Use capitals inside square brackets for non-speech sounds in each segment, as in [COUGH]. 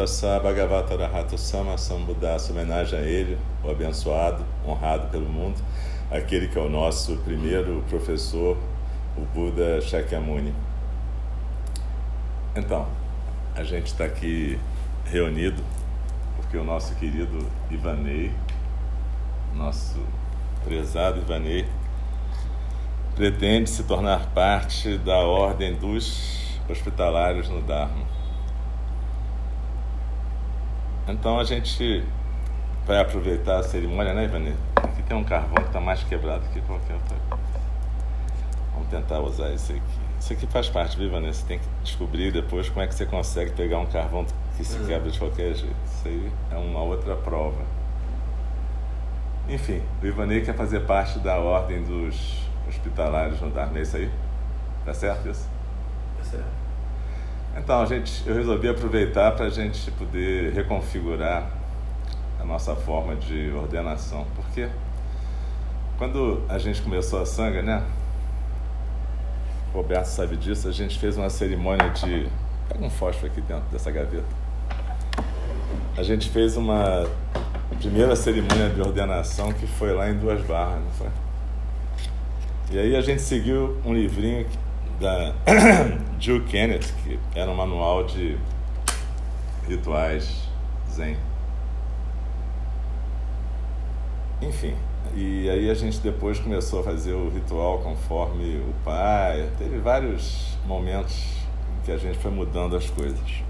Tassa Bhagavata Arahato Sama Sambuddhasa, homenagem a ele, o abençoado, honrado pelo mundo, aquele que é o nosso primeiro professor, o Buda Shakyamuni. Então, a gente está aqui reunido porque o nosso querido Ivanei, nosso prezado Ivanei, pretende se tornar parte da ordem dos hospitalários no Dharma. Então a gente vai aproveitar a cerimônia, né, Ivanei? Aqui tem um carvão que está mais quebrado que qualquer outra. Vamos tentar usar esse aqui. Isso aqui faz parte, viu, Ivanei? Você tem que descobrir depois como é que você consegue pegar um carvão que se quebra de qualquer jeito. Isso aí é uma outra prova. Enfim, o Ivanei quer fazer parte da ordem dos hospitalários no é isso aí? Tá certo isso? Tá certo. Então, gente, eu resolvi aproveitar para a gente poder reconfigurar a nossa forma de ordenação. Porque quando a gente começou a sanga, né? O Roberto sabe disso, a gente fez uma cerimônia de. Pega um fósforo aqui dentro dessa gaveta. A gente fez uma primeira cerimônia de ordenação que foi lá em Duas Barras, não foi? E aí a gente seguiu um livrinho da [CLEARS THROAT] Jill Kenneth, que era um manual de rituais zen. Enfim, e aí a gente depois começou a fazer o ritual conforme o pai. Teve vários momentos em que a gente foi mudando as coisas.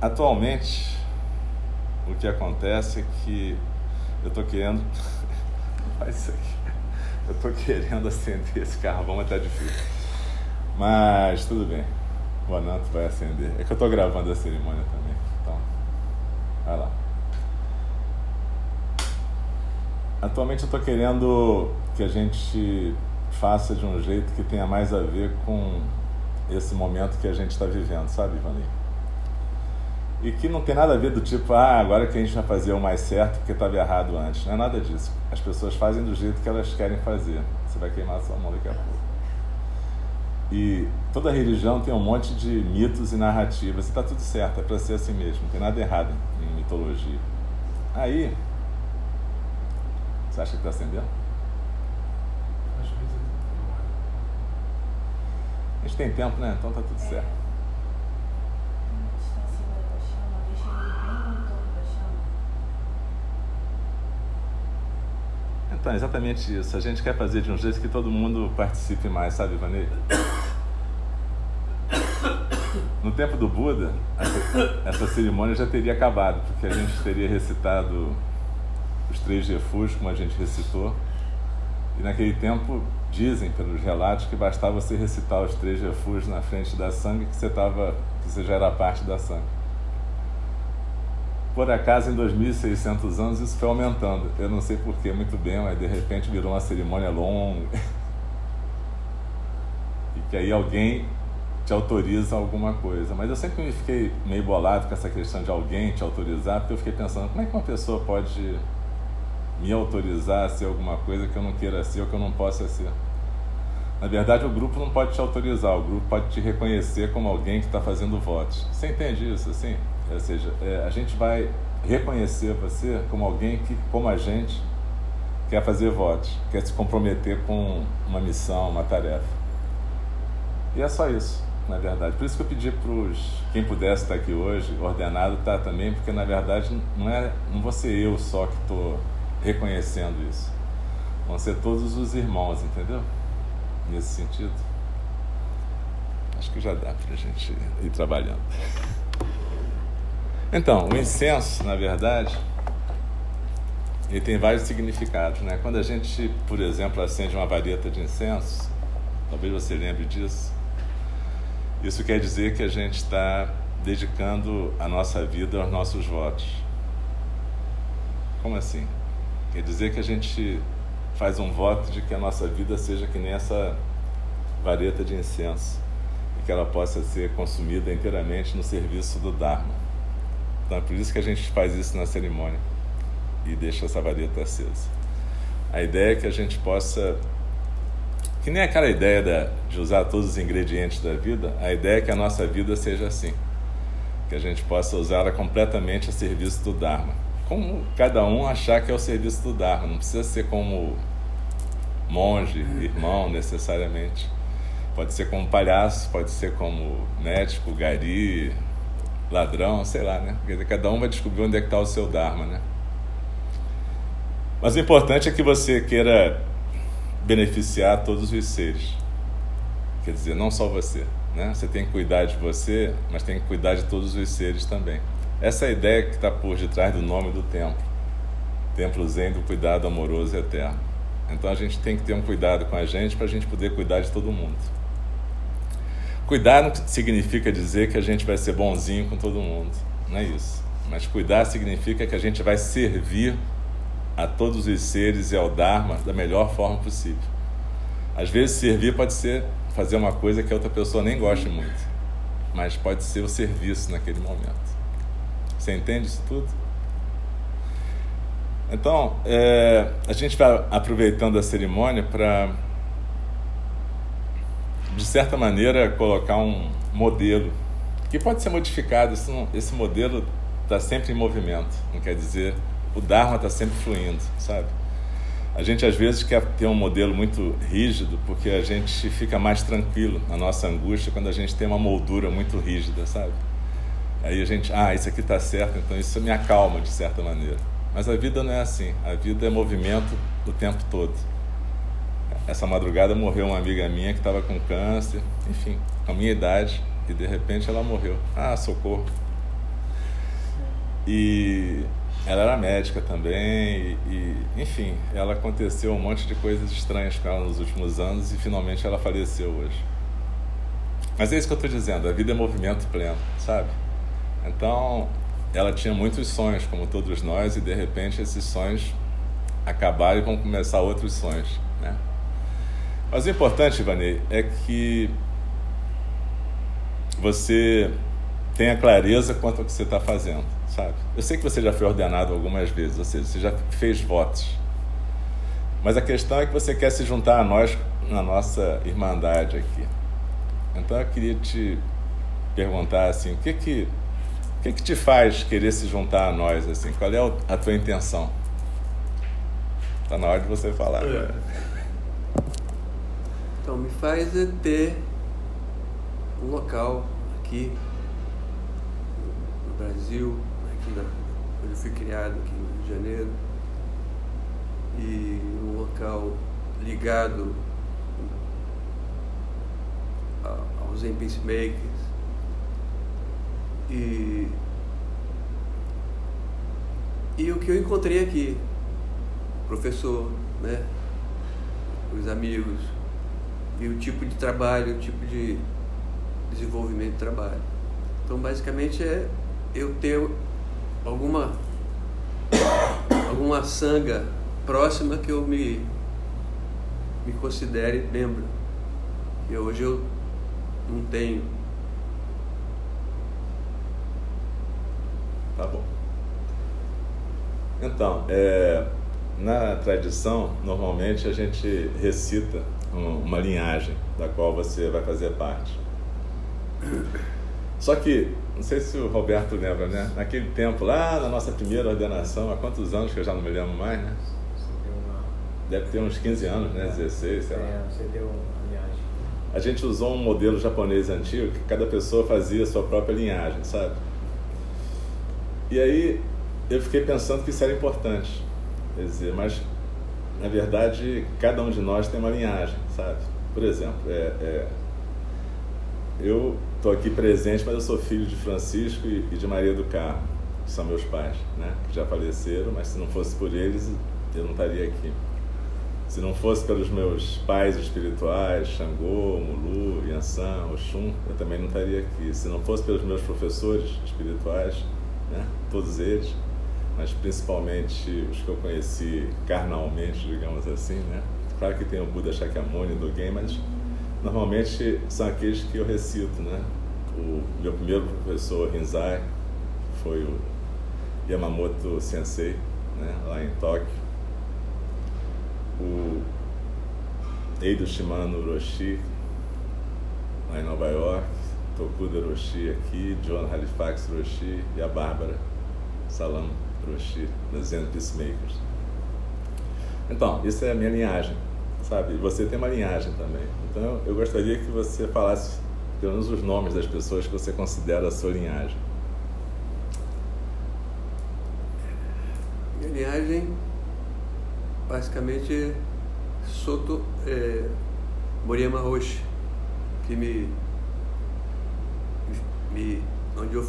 Atualmente, o que acontece é que eu estou querendo. [LAUGHS] Faz isso aqui. Eu estou [LAUGHS] querendo acender esse carvão, mas tá difícil. Mas tudo bem. O Ananto vai acender. É que eu estou gravando a cerimônia também. Então, vai lá. Atualmente eu estou querendo que a gente faça de um jeito que tenha mais a ver com esse momento que a gente está vivendo, sabe, Ivanei? E que não tem nada a ver do tipo, ah, agora que a gente vai fazer o mais certo porque estava errado antes. Não é nada disso. As pessoas fazem do jeito que elas querem fazer. Você vai queimar a sua mão daqui a pouco. E toda religião tem um monte de mitos e narrativas. E está tudo certo, é para ser assim mesmo. Não tem nada errado em mitologia. Aí, você acha que está acendendo? A gente tem tempo, né? Então tá tudo certo. Está acima da chama, deixa ele bem no topo da chama. Então, é exatamente isso. A gente quer fazer de um jeito que todo mundo participe mais, sabe, Vanei? No tempo do Buda, essa, essa cerimônia já teria acabado, porque a gente teria recitado os três refúgios, como a gente recitou, E naquele tempo dizem pelos relatos que bastava você recitar os três refúgios na frente da sangue que você tava, que você já era parte da sangue. Por acaso, em 2.600 anos, isso foi aumentando. Eu não sei porquê muito bem, mas de repente virou uma cerimônia longa. [LAUGHS] e que aí alguém te autoriza alguma coisa. Mas eu sempre me fiquei meio bolado com essa questão de alguém te autorizar, porque eu fiquei pensando, como é que uma pessoa pode me autorizar a ser alguma coisa que eu não queira ser ou que eu não possa ser? Na verdade, o grupo não pode te autorizar, o grupo pode te reconhecer como alguém que está fazendo votos. Você entende isso, assim? Ou seja, é, a gente vai reconhecer você como alguém que, como a gente, quer fazer votos, quer se comprometer com uma missão, uma tarefa. E é só isso, na verdade. Por isso que eu pedi para os quem pudesse estar aqui hoje, ordenado, tá também, porque na verdade não é não vou ser eu só que estou reconhecendo isso. Vão ser todos os irmãos, entendeu? Nesse sentido. Acho que já dá para a gente ir trabalhando. Então, o incenso, na verdade, ele tem vários significados, né? Quando a gente, por exemplo, acende uma vareta de incenso, talvez você lembre disso, isso quer dizer que a gente está dedicando a nossa vida aos nossos votos. Como assim? Quer dizer que a gente faz um voto de que a nossa vida seja que nem essa vareta de incenso e que ela possa ser consumida inteiramente no serviço do Dharma. Por isso que a gente faz isso na cerimônia e deixa essa vareta acesa. A ideia é que a gente possa. Que nem aquela ideia da, de usar todos os ingredientes da vida, a ideia é que a nossa vida seja assim. Que a gente possa usá-la completamente a serviço do Dharma. Como cada um achar que é o serviço do Dharma. Não precisa ser como monge, irmão, necessariamente. Pode ser como palhaço, pode ser como médico, gari, ladrão, sei lá, né? Quer dizer, cada um vai descobrir onde é que está o seu Dharma, né? Mas o importante é que você queira beneficiar todos os seres. Quer dizer, não só você, né? Você tem que cuidar de você, mas tem que cuidar de todos os seres também. Essa é a ideia que está por detrás do nome do templo. Templo Zen do cuidado amoroso e eterno. Então a gente tem que ter um cuidado com a gente para a gente poder cuidar de todo mundo. Cuidar não significa dizer que a gente vai ser bonzinho com todo mundo, não é isso. Mas cuidar significa que a gente vai servir a todos os seres e ao Dharma da melhor forma possível. Às vezes, servir pode ser fazer uma coisa que a outra pessoa nem goste muito, mas pode ser o serviço naquele momento. Você entende isso tudo? Então, é, a gente vai aproveitando a cerimônia para de certa maneira, colocar um modelo que pode ser modificado. Não, esse modelo está sempre em movimento, não quer dizer o Dharma está sempre fluindo, sabe? A gente às vezes quer ter um modelo muito rígido porque a gente fica mais tranquilo na nossa angústia quando a gente tem uma moldura muito rígida, sabe? Aí a gente, ah, isso aqui está certo, então isso me acalma de certa maneira. Mas a vida não é assim. A vida é movimento o tempo todo. Essa madrugada morreu uma amiga minha que estava com câncer, enfim, a minha idade, e de repente ela morreu. Ah, socorro. E ela era médica também, e, e, enfim, ela aconteceu um monte de coisas estranhas com ela nos últimos anos e finalmente ela faleceu hoje. Mas é isso que eu estou dizendo, a vida é movimento pleno, sabe? Então, ela tinha muitos sonhos, como todos nós, e de repente esses sonhos acabaram e vão começar outros sonhos, né? Mas o importante, Ivanei, é que você tenha clareza quanto ao que você está fazendo, sabe? Eu sei que você já foi ordenado algumas vezes, ou seja, você já fez votos. Mas a questão é que você quer se juntar a nós na nossa irmandade aqui. Então eu queria te perguntar assim, o que que o que, que te faz querer se juntar a nós assim? Qual é a tua intenção? Está na hora de você falar. É. Então, me faz é ter um local aqui no Brasil, aqui na, onde eu fui criado, aqui no Rio de Janeiro, e um local ligado aos Zen Peacemakers. E, e o que eu encontrei aqui, professor, né? os amigos e o tipo de trabalho, o tipo de desenvolvimento de trabalho. Então, basicamente, é eu ter alguma alguma sanga próxima que eu me me considere membro. E hoje eu não tenho. Tá bom. Então, é, na tradição, normalmente a gente recita uma linhagem da qual você vai fazer parte. Só que, não sei se o Roberto lembra, né? Naquele tempo, lá na nossa primeira ordenação, há quantos anos que eu já não me lembro mais, né? Deve ter uns 15 anos, né? 16, sei lá. É, você deu uma viagem. A gente usou um modelo japonês antigo que cada pessoa fazia a sua própria linhagem, sabe? E aí eu fiquei pensando que isso era importante. Quer dizer, mas na verdade cada um de nós tem uma linhagem, sabe? Por exemplo, é, é, eu estou aqui presente, mas eu sou filho de Francisco e, e de Maria do Carmo, que são meus pais, né? Que já faleceram, mas se não fosse por eles, eu não estaria aqui. Se não fosse pelos meus pais espirituais, Xangô, Mulu, Yansan, Oxum, eu também não estaria aqui. Se não fosse pelos meus professores espirituais, né, todos eles, mas principalmente os que eu conheci carnalmente, digamos assim, né? Claro que tem o Buda Shakyamuni do Gen, mas normalmente são aqueles que eu recito, né? O meu primeiro professor Rinzai foi o Yamamoto Sensei, né, lá em Tóquio o Eido Shimano Roshi, lá em Nova York, Tokuda Roshi aqui, John Halifax Roshi e a Bárbara Salam Roshi, da Zen Peacemakers. Então, isso é a minha linhagem, sabe? Você tem uma linhagem também. Então, eu gostaria que você falasse pelo menos os nomes das pessoas que você considera a sua linhagem. Minha linhagem, basicamente, Soto é, Moriyama Roshi, que me, me. onde eu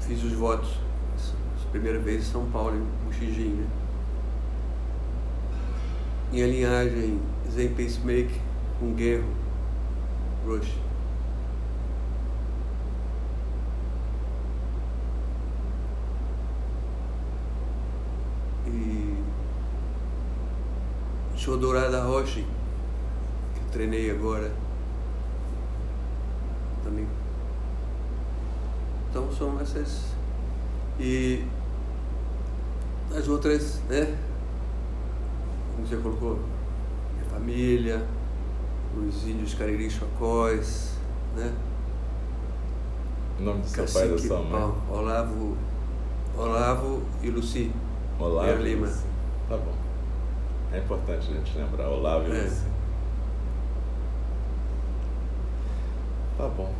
fiz os votos. Primeira vez em São Paulo, em Muxijim, né? Minha linhagem Zen Pacemaker com Guerro Roshi. E Chodorada Roshi, que eu treinei agora. Também. Então são essas. E as outras, né? Como você colocou, minha família, os índios Cariri Chocós, né? O nome do seu pai e da Cacique sua mãe? Pau, Olavo, Olavo e Luci. Olavo e Lima. Luci. Tá bom. É importante a gente lembrar Olavo e É. Luci. Tá bom.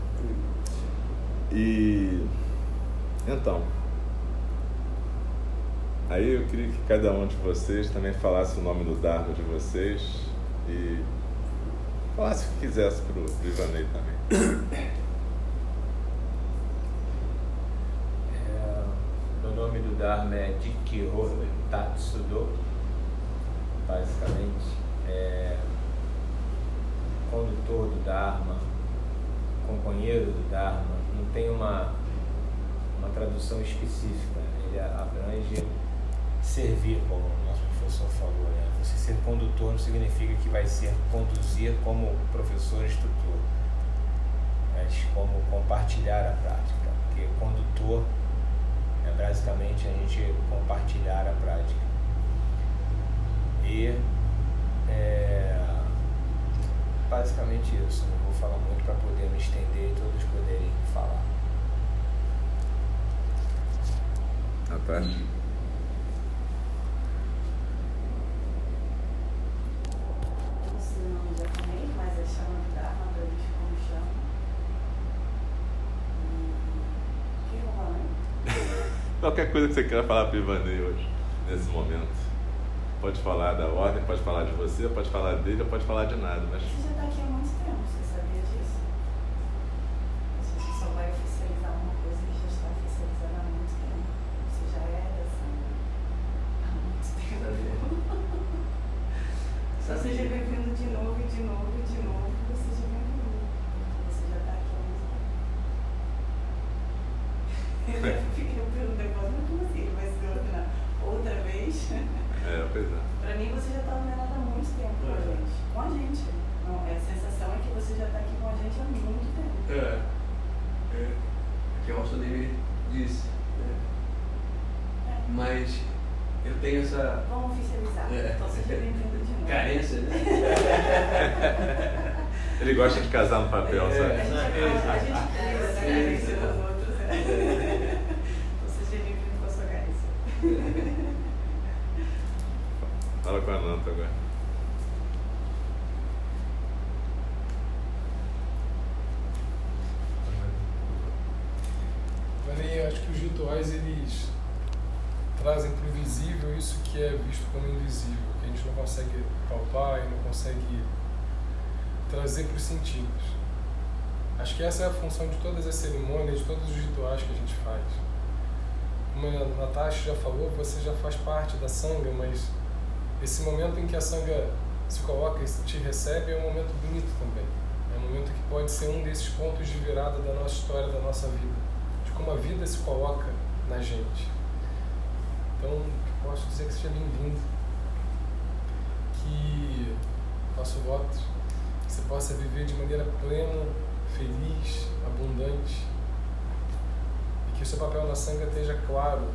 E então, aí eu queria que cada um de vocês também falasse o nome do Dharma de vocês e falasse o que quisesse pro, pro Ivanei também. [COUGHS] É, o nome do Dharma é Jikiro Tatsudo. Basicamente, é condutor do Dharma, companheiro do Dharma. Não tem uma, uma tradução específica. Ele abrange servir, como o nosso professor falou. Né? Você ser condutor não significa que vai ser conduzir como professor instrutor, mas como compartilhar a prática. Porque condutor é basicamente a gente compartilhar a prática. E é basicamente isso. Não vou falar muito para poder me estender e todos poderem falar. Ah, tá? Eu não sei o nome japonês, mas é chama de Dharma, pra eles como chama. E. O que eu vou falar? hein? Qualquer coisa que você queira falar para o Ivanei hoje, nesse momento. Pode falar da ordem, pode falar de você, pode falar dele, ou pode falar de nada, mas Você já está aqui há muito tempo, você sabia disso? Você só vai oficializar uma coisa que já está oficializada há muito tempo. Você já é dessa [LAUGHS] há muito tempo. Só seja bem-vindo de pois é. Pra mim, você já tá ordenado há muito tempo com a É. gente. Com a gente. Não, a sensação é que você já tá aqui com a gente há muito tempo. É. é. Que o Alçonei disse. né? É. Mas eu tenho essa Vamos oficializar. É. Então seja bem-vindo de novo. carência, né? Ele gosta de casar no papel, A sabe? gente, a gente precisa da carência dos outros. né? Então seja bem-vindo com a sua carência. Fala com a Nanta agora. Mas aí eu acho que os rituais eles trazem para o visível isso que é visto como invisível, que a gente não consegue palpar e não consegue Acho que essa é a função de todas as cerimônias, de todos os rituais que a gente faz. Como a Natasha já falou, você já faz parte da sanga, mas esse momento em que a sanga se coloca e te recebe é um momento bonito também. É um momento que pode ser um desses pontos de virada da nossa história, da nossa vida, de como a vida se coloca na gente. Então, posso dizer que seja bem-vindo, que faço votos, que você possa viver de maneira plena, feliz, abundante, e que o seu papel na sanga esteja claro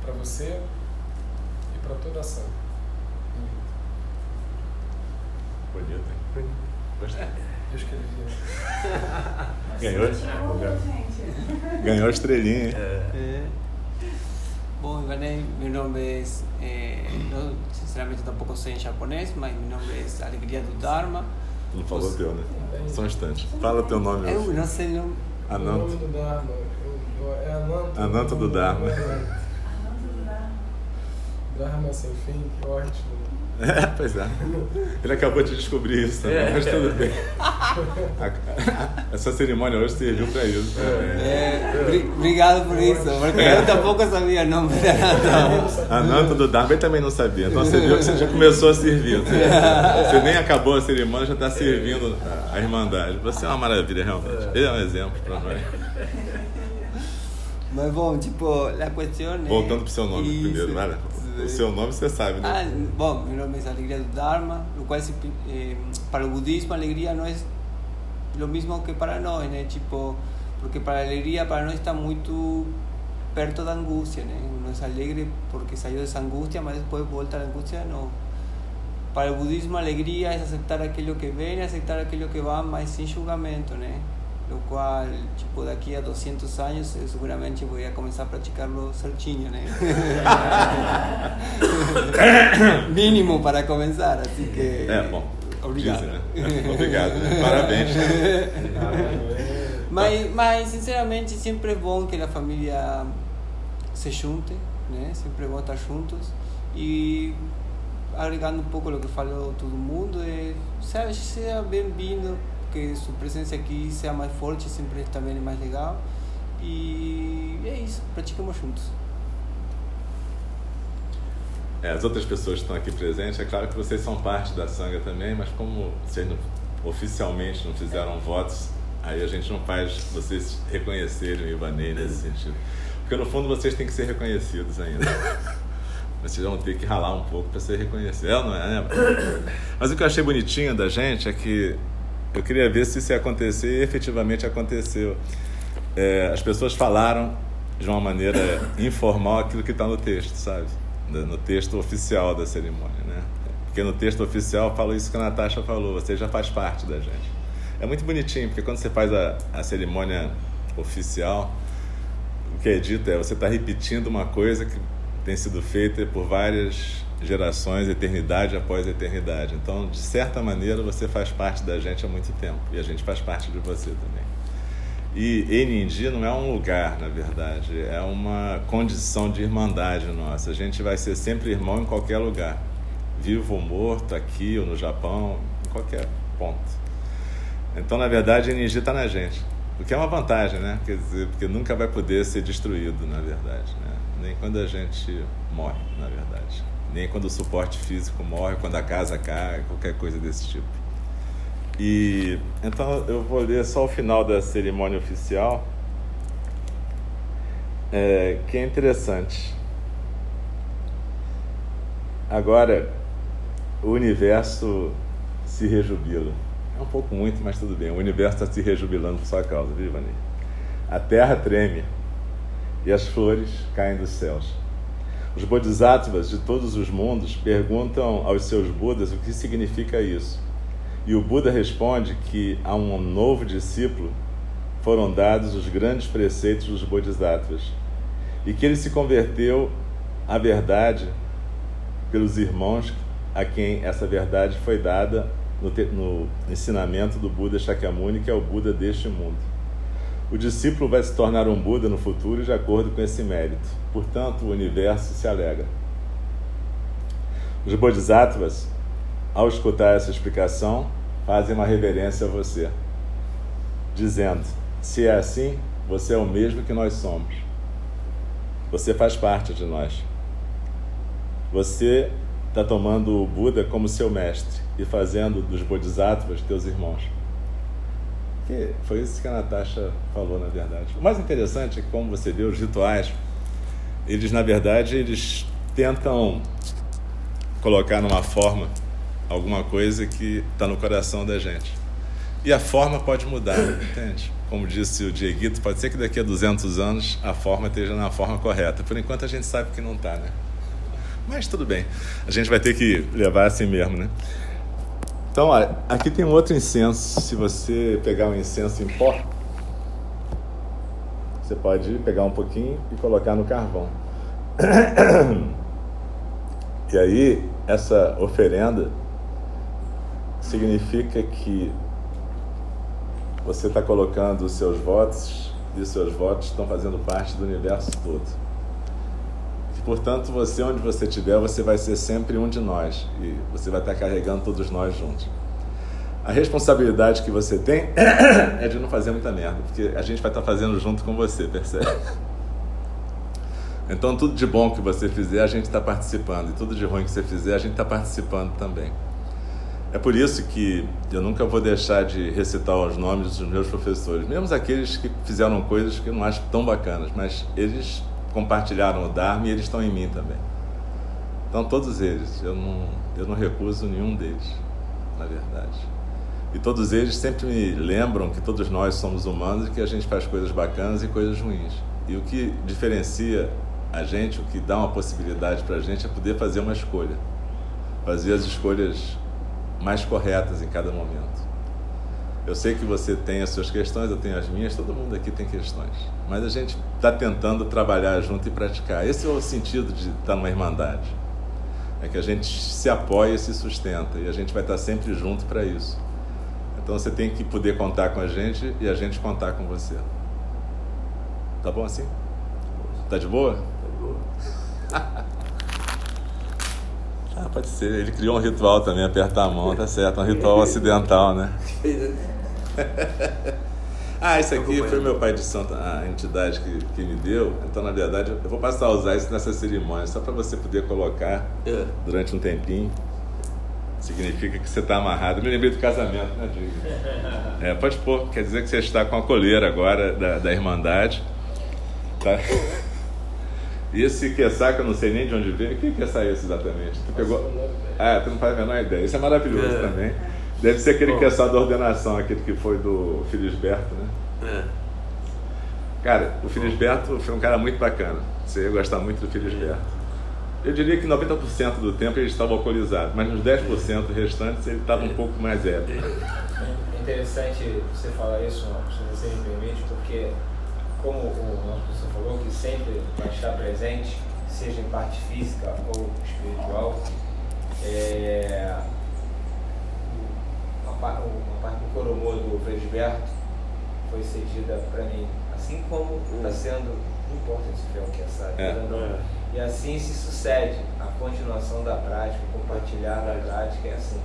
para você e para toda a sanga. Bem-vindo. Bonito, hein? Gostei. Eu escrevi. [LAUGHS] Ganhou? Ganhou a estrelinha, hein? Eh, Bom, Ivanei, meu nome é. eh, eu sinceramente tampouco sei em japonês, mas meu nome é Alegria do Dharma. Não falou teu, né? Só um instante. Fala teu nome. Eu não sei o nome. O nome Ananto. do Dharma é Ananto. Ananto do Dharma. [LAUGHS] É Ananto. Dharma. Dharma sem fim, que ótimo. É, pois é. Ele acabou de descobrir isso também, mas tudo bem. [LAUGHS] Essa cerimônia hoje serviu para isso. Eh, bri- obrigado por isso, porque eu tampouco sabia o nome da Nata. Ananta do Dharma ele também não sabia. Então você viu que você já começou a servir. Você, [LAUGHS] você nem acabou a cerimônia, já está servindo a Irmandade. Você é uma maravilha, realmente. Ele é um exemplo para nós. Mas bom, tipo, a questão é. Voltando pro seu nome Isso. primeiro, lá. O seu nome você sabe, Ah, né? bom, meu nome é Alegria do Dharma, o qual eh, para o budismo a alegria não é lo mismo que para nós, né? Tipo, porque para a alegria para nós está muito perto da angústia, né? Uno é alegre porque saiu dessa angústia, mas depois volta à angústia, não. Para o budismo a alegria é aceitar aquilo que vem, aceitar aquilo que vai, mas sem julgamento, né? Lo qual, tipo, daqui a 200 anos eu seguramente vou começar a praticá-lo certinho, né? [LAUGHS] [LAUGHS] Mínimo para começar, assim que... É, bom. Obrigado. Né? Obrigado. né? Parabéns. [LAUGHS] mas, mas, sinceramente, sempre é bom que a família se junte, né? Sempre é bom estar juntos. E agregando um pouco o que falou todo mundo, é, seja, seja bem-vindo, que sua presença aqui seja mais forte, sempre também é mais legal. E é isso, praticamos juntos. É, as outras pessoas que estão aqui presentes, é claro que vocês são parte da Sangha também, mas como vocês não- oficialmente não fizeram votos, aí a gente não faz vocês reconhecerem o Ivanei nesse sentido. Porque no fundo vocês têm que ser reconhecidos ainda. [LAUGHS] Vocês vão ter que ralar um pouco para ser reconhecidos. É, não é, né? Mas o que eu achei bonitinho da gente é que eu queria ver se isso ia acontecer e efetivamente aconteceu. É, as pessoas falaram de uma maneira informal aquilo que está no texto, sabe? No texto oficial da cerimônia, né? Porque no texto oficial fala isso que a Natasha falou, você já faz parte da gente. É muito bonitinho, porque quando você faz a, a cerimônia oficial, o que é dito é você está repetindo uma coisa que tem sido feita por várias gerações, eternidade após eternidade. Então, de certa maneira, você faz parte da gente há muito tempo e a gente faz parte de você também. E Enindi não é um lugar, na verdade, é uma condição de irmandade nossa. A gente vai ser sempre irmão em qualquer lugar, vivo ou morto, aqui ou no Japão, em qualquer ponto. Então, na verdade, Enindi está na gente, o que é uma vantagem, né? Quer dizer, porque nunca vai poder ser destruído, na verdade, né? Nem quando a gente morre, na verdade. Nem quando o suporte físico morre, quando a casa cai, qualquer coisa desse tipo. E então eu vou ler só o final da cerimônia oficial, é, que é interessante. agora o universo se rejubila. É um pouco muito, mas tudo bem. O universo está se rejubilando por sua causa, viu, Ivani? A terra treme e as flores caem dos céus. Os bodhisattvas de todos os mundos perguntam aos seus Budas o que significa isso. E o Buda responde que a um novo discípulo foram dados os grandes preceitos dos bodhisattvas e que ele se converteu à verdade pelos irmãos a quem essa verdade foi dada no, no ensinamento do Buda Shakyamuni, que é o Buda deste mundo. O discípulo vai se tornar um Buda no futuro de acordo com esse mérito. Portanto, o universo se alegra. Os Bodhisattvas, ao escutar essa explicação, fazem uma reverência a você, dizendo: se é assim, você é o mesmo que nós somos. Você faz parte de nós. Você está tomando o Buda como seu mestre e fazendo dos Bodhisattvas teus irmãos. Que foi isso que a Natasha falou, na verdade. O mais interessante é que, como você vê, os rituais, eles, na verdade, eles tentam colocar numa forma alguma coisa que está no coração da gente. E a forma pode mudar, [COUGHS] entende? Como disse o Dieguito, pode ser que daqui a 200 anos a forma esteja na forma correta. Por enquanto a gente sabe que não está, né? Mas tudo bem. A gente vai ter que levar assim mesmo, né? Então, olha, aqui tem um outro incenso. Se você pegar um incenso em pó, você pode pegar um pouquinho e colocar no carvão. [COUGHS] E aí, essa oferenda significa que você está colocando os seus votos e os seus votos estão fazendo parte do universo todo. E, portanto, você, onde você estiver, você vai ser sempre um de nós e você vai estar carregando todos nós juntos. A responsabilidade que você tem [COUGHS] é de não fazer muita merda, porque a gente vai estar fazendo junto com você, percebe? Então, tudo de bom que você fizer, a gente está participando, e tudo de ruim que você fizer, a gente está participando também. É por isso que eu nunca vou deixar de recitar os nomes dos meus professores, mesmo aqueles que fizeram coisas que eu não acho tão bacanas, mas eles compartilharam o Dharma e eles estão em mim também. Então, todos eles, eu não, eu não recuso nenhum deles, na verdade. E todos eles sempre me lembram que todos nós somos humanos e que a gente faz coisas bacanas e coisas ruins. E o que diferencia a gente, o que dá uma possibilidade para a gente é poder fazer uma escolha. Fazer as escolhas mais corretas em cada momento. Eu sei que você tem as suas questões, eu tenho as minhas, todo mundo aqui tem questões. Mas a gente está tentando trabalhar junto e praticar. Esse é o sentido de estar numa irmandade. É que a gente se apoia e se sustenta. E a gente vai estar sempre junto para isso. Então você tem que poder contar com a gente e a gente contar com você. Tá bom assim? Tá de boa? Tá boa. [LAUGHS] Ah, pode ser. Ele criou um ritual também, apertar a mão, tá certo. Um ritual ocidental, né? [LAUGHS] Ah, isso aqui foi meu pai de santo, a entidade que, que me deu. Então, na verdade, eu vou passar a usar isso nessa cerimônia, só para você poder colocar É. durante um tempinho. Significa que você está amarrado. Eu me lembrei do casamento, né, Diego? [LAUGHS] É, pode pôr. Quer dizer que você está com a coleira agora da, da Irmandade. Tá? E esse queçá, que eu não sei nem de onde veio. O que queçá é esse exatamente? Tu pegou... Ah, tu não faz a menor ideia. Isso é maravilhoso É. também. Deve ser aquele queçá da ordenação, aquele que foi do Filisberto, né? É. Cara, o Filisberto foi um cara muito bacana. Você ia gostar muito do Filisberto. Eu diria que 90% do tempo ele estava alcoolizado, mas nos 10% restantes ele estava um pouco mais ébrio. É interessante você falar isso, se você me permite, porque como o nosso professor falou, que sempre vai estar presente, seja em parte física ou espiritual, é, uma, uma parte do Coromô do Frei Gilberto foi cedida para mim, assim como está sendo, não importa se foi o que é essa É. não. E assim se sucede a continuação da prática, compartilhar da prática é assim.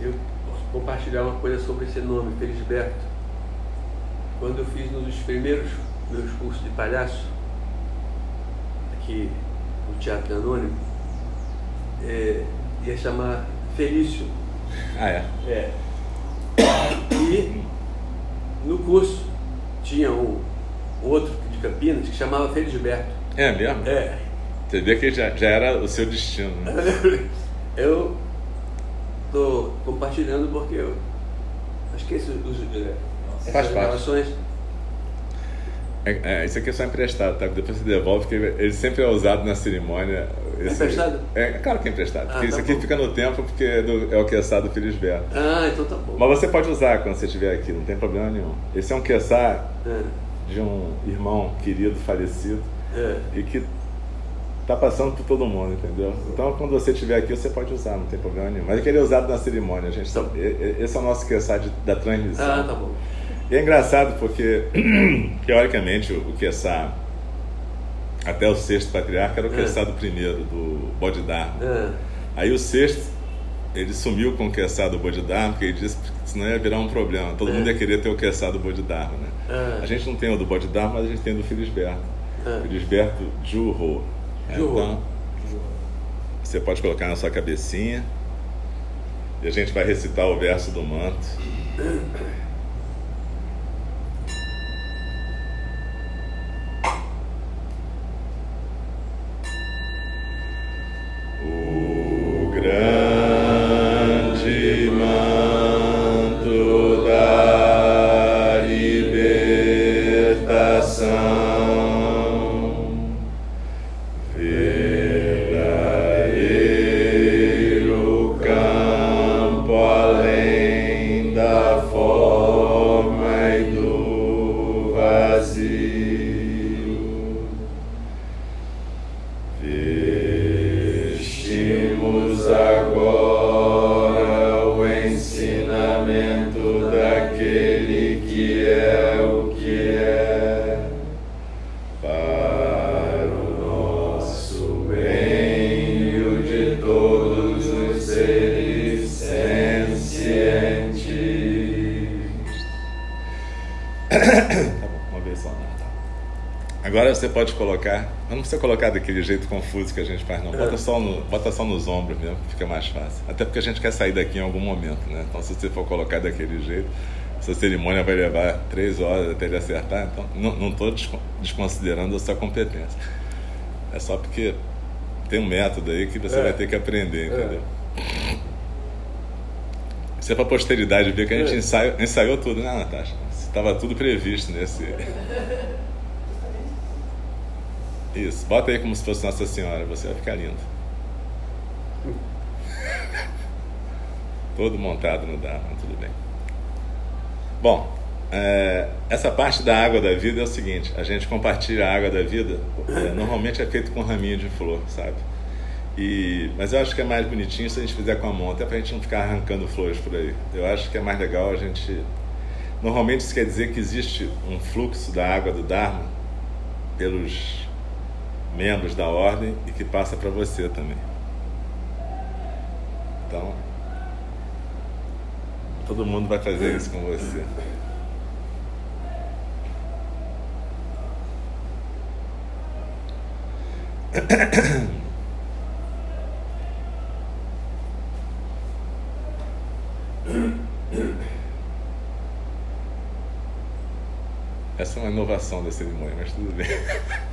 Eu posso compartilhar uma coisa sobre esse nome, Felisberto. Quando eu fiz um dos primeiros meus cursos de palhaço, aqui no Teatro Anônimo, é, ia chamar Felício. Ah, é? É. E no curso tinha um outro de Campinas que chamava Felisberto. É mesmo? É. Você vê que já, já era o seu destino, né? [LAUGHS] Eu estou compartilhando porque eu acho que esse, os, é, Faz parte. É, é, isso aqui é só emprestado, tá? Depois você devolve, porque ele sempre é usado na cerimônia. Esse- emprestado? É, claro que é emprestado. Ah, porque isso tá aqui bom. fica no tempo porque é, do, é o queçá do Felisberto. Ah, então tá bom. Mas você pode usar quando você estiver aqui, não tem problema nenhum. Esse é um queçá É, de um irmão querido, falecido, é. e que tá passando por todo mundo, entendeu? Então, quando você estiver aqui, você pode usar, não tem problema nenhum. Mas ele é usado na cerimônia, gente. Tá. Esse é o nosso queçá de- da transmissão. Ah, tá bom. E é engraçado porque, [CLEARS THROAT] teoricamente, o Quessá, até o sexto patriarca, era o É. Quessá do primeiro, do Bodhidharma. É, Aí o sexto, ele sumiu com o Quessá do Bodhidharma, porque ele disse que senão ia virar um problema. Todo É. mundo ia querer ter o Quessá do Bodhidharma, né? A gente não tem o do Bodhidharma, mas a gente tem o do Felisberto. Felisberto Jurro. Jurro. Então, você pode colocar na sua cabecinha e a gente vai recitar o verso do manto. [COUGHS] precisa colocar daquele jeito confuso que a gente faz, não. Bota só, no, bota só nos ombros mesmo, que fica mais fácil. Até porque a gente quer sair daqui em algum momento, né? Então, se você for colocar daquele jeito, essa cerimônia vai levar três horas até ele acertar. Então, não estou desconsiderando a sua competência. É só porque tem um método aí que você É. vai ter que aprender, É. entendeu? Isso é pra posteridade ver que a gente É. ensaiou, ensaiou tudo, né, Natasha? Estava tudo previsto nesse. Bota aí como se fosse Nossa Senhora, você vai ficar lindo. [LAUGHS] Todo montado no Dharma, tudo bem. Bom, é, essa parte da água da vida é o seguinte: a gente compartilha a água da vida, é, normalmente é feito com raminho de flor, sabe? E, mas eu acho que é mais bonitinho se a gente fizer com a mão, até pra gente não ficar arrancando flores por aí. Eu acho que é mais legal a gente. Normalmente isso quer dizer que existe um fluxo da água do Dharma pelos membros da ordem e que passa para você também. Então, todo mundo vai fazer isso com você. Essa é uma inovação da cerimônia, mas tudo bem. [LAUGHS]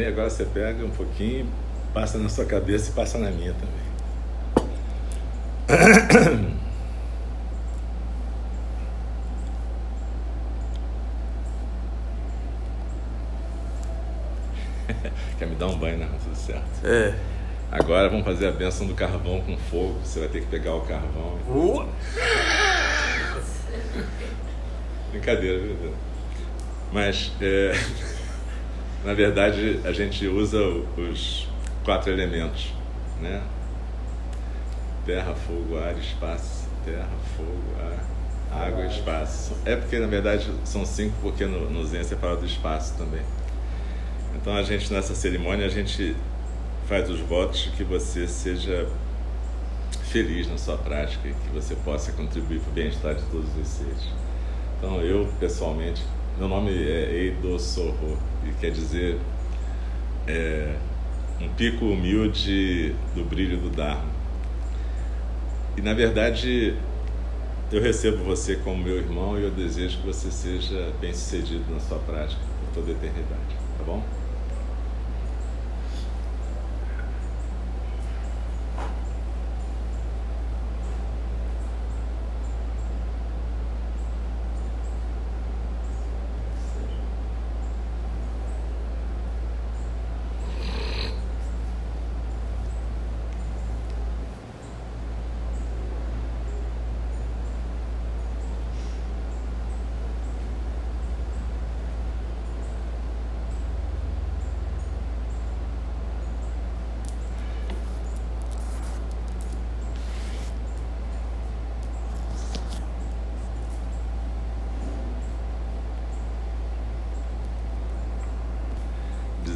também, agora você pega um pouquinho, passa na sua cabeça e passa na minha também. [COUGHS] Quer me dar um banho, né Tudo certo. É. Agora vamos fazer a benção do carvão com fogo. Você vai ter que pegar o carvão. Uh! [LAUGHS] Brincadeira, viu? Mas. É na verdade, a gente usa os quatro elementos, né? Terra, fogo, ar, espaço. Terra, fogo, ar, água espaço. É porque, na verdade, são cinco, porque no, no Zen você fala do espaço também. Então, a gente, nessa cerimônia, a gente faz os votos de que você seja feliz na sua prática e que você possa contribuir para o bem-estar de todos os seres. Então, eu, pessoalmente, meu nome é Eido Sorro, e quer dizer é, um pico humilde do brilho do Dharma. E, na verdade, eu recebo você como meu irmão e eu desejo que você seja bem-sucedido na sua prática por toda a eternidade, tá bom?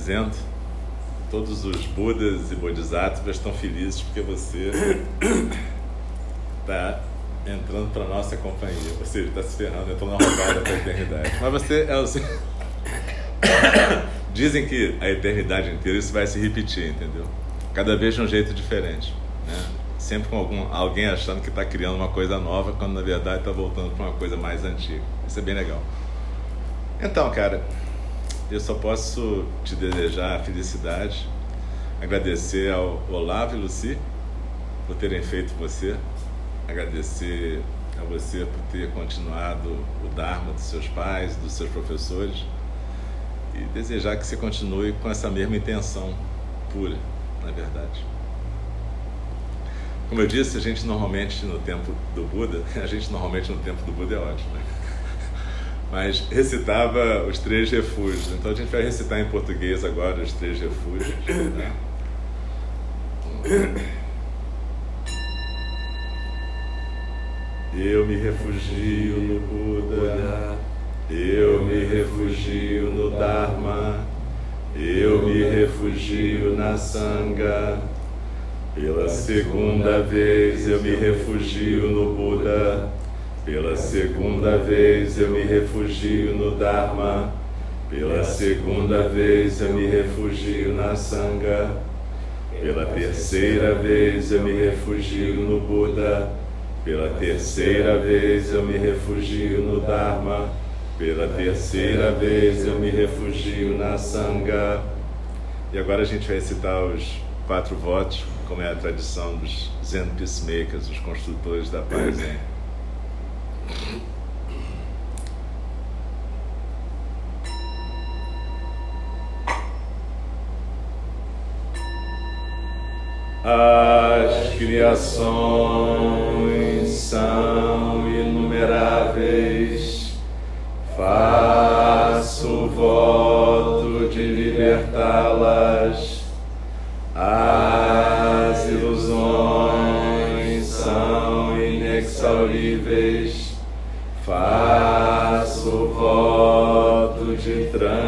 dizendo os Budas e Bodhisattvas estão felizes porque você está entrando para nossa companhia, ou seja, está se ferrando, entrou na roubada para a eternidade. Mas você é o [COUGHS] Dizem que a eternidade inteira isso vai se repetir, entendeu? Cada vez de um jeito diferente, né? Sempre com algum, alguém achando que está criando uma coisa nova, quando na verdade está voltando para uma coisa mais antiga. Isso é bem legal. Então, cara, eu só posso te desejar felicidade, agradecer ao Olavo e Luci por terem feito você, agradecer a você por ter continuado o Dharma dos seus pais, dos seus professores e desejar que você continue com essa mesma intenção pura, na verdade. Como eu disse, a gente normalmente no tempo do Buda, [LAUGHS] a gente normalmente no tempo do Buda é ótimo, né? Mas recitava os três refúgios. Então a gente vai recitar em português agora os três refúgios. Né? Eu me refugio no Buda, eu me refugio no Dharma, eu me refugio na Sangha. Pela segunda vez eu me refugio no Buda. Pela segunda vez eu me refugio no Dharma. Pela segunda vez eu me refugio na Sangha. Pela terceira vez eu me refugio no Buda. Pela terceira vez eu me refugio no Dharma. Pela terceira vez eu me refugio na Sangha. E agora a gente vai citar os quatro votos, como é a tradição dos Zen Peacemakers, os construtores da paz. As criações são inumeráveis. Faço voto de libertá-las.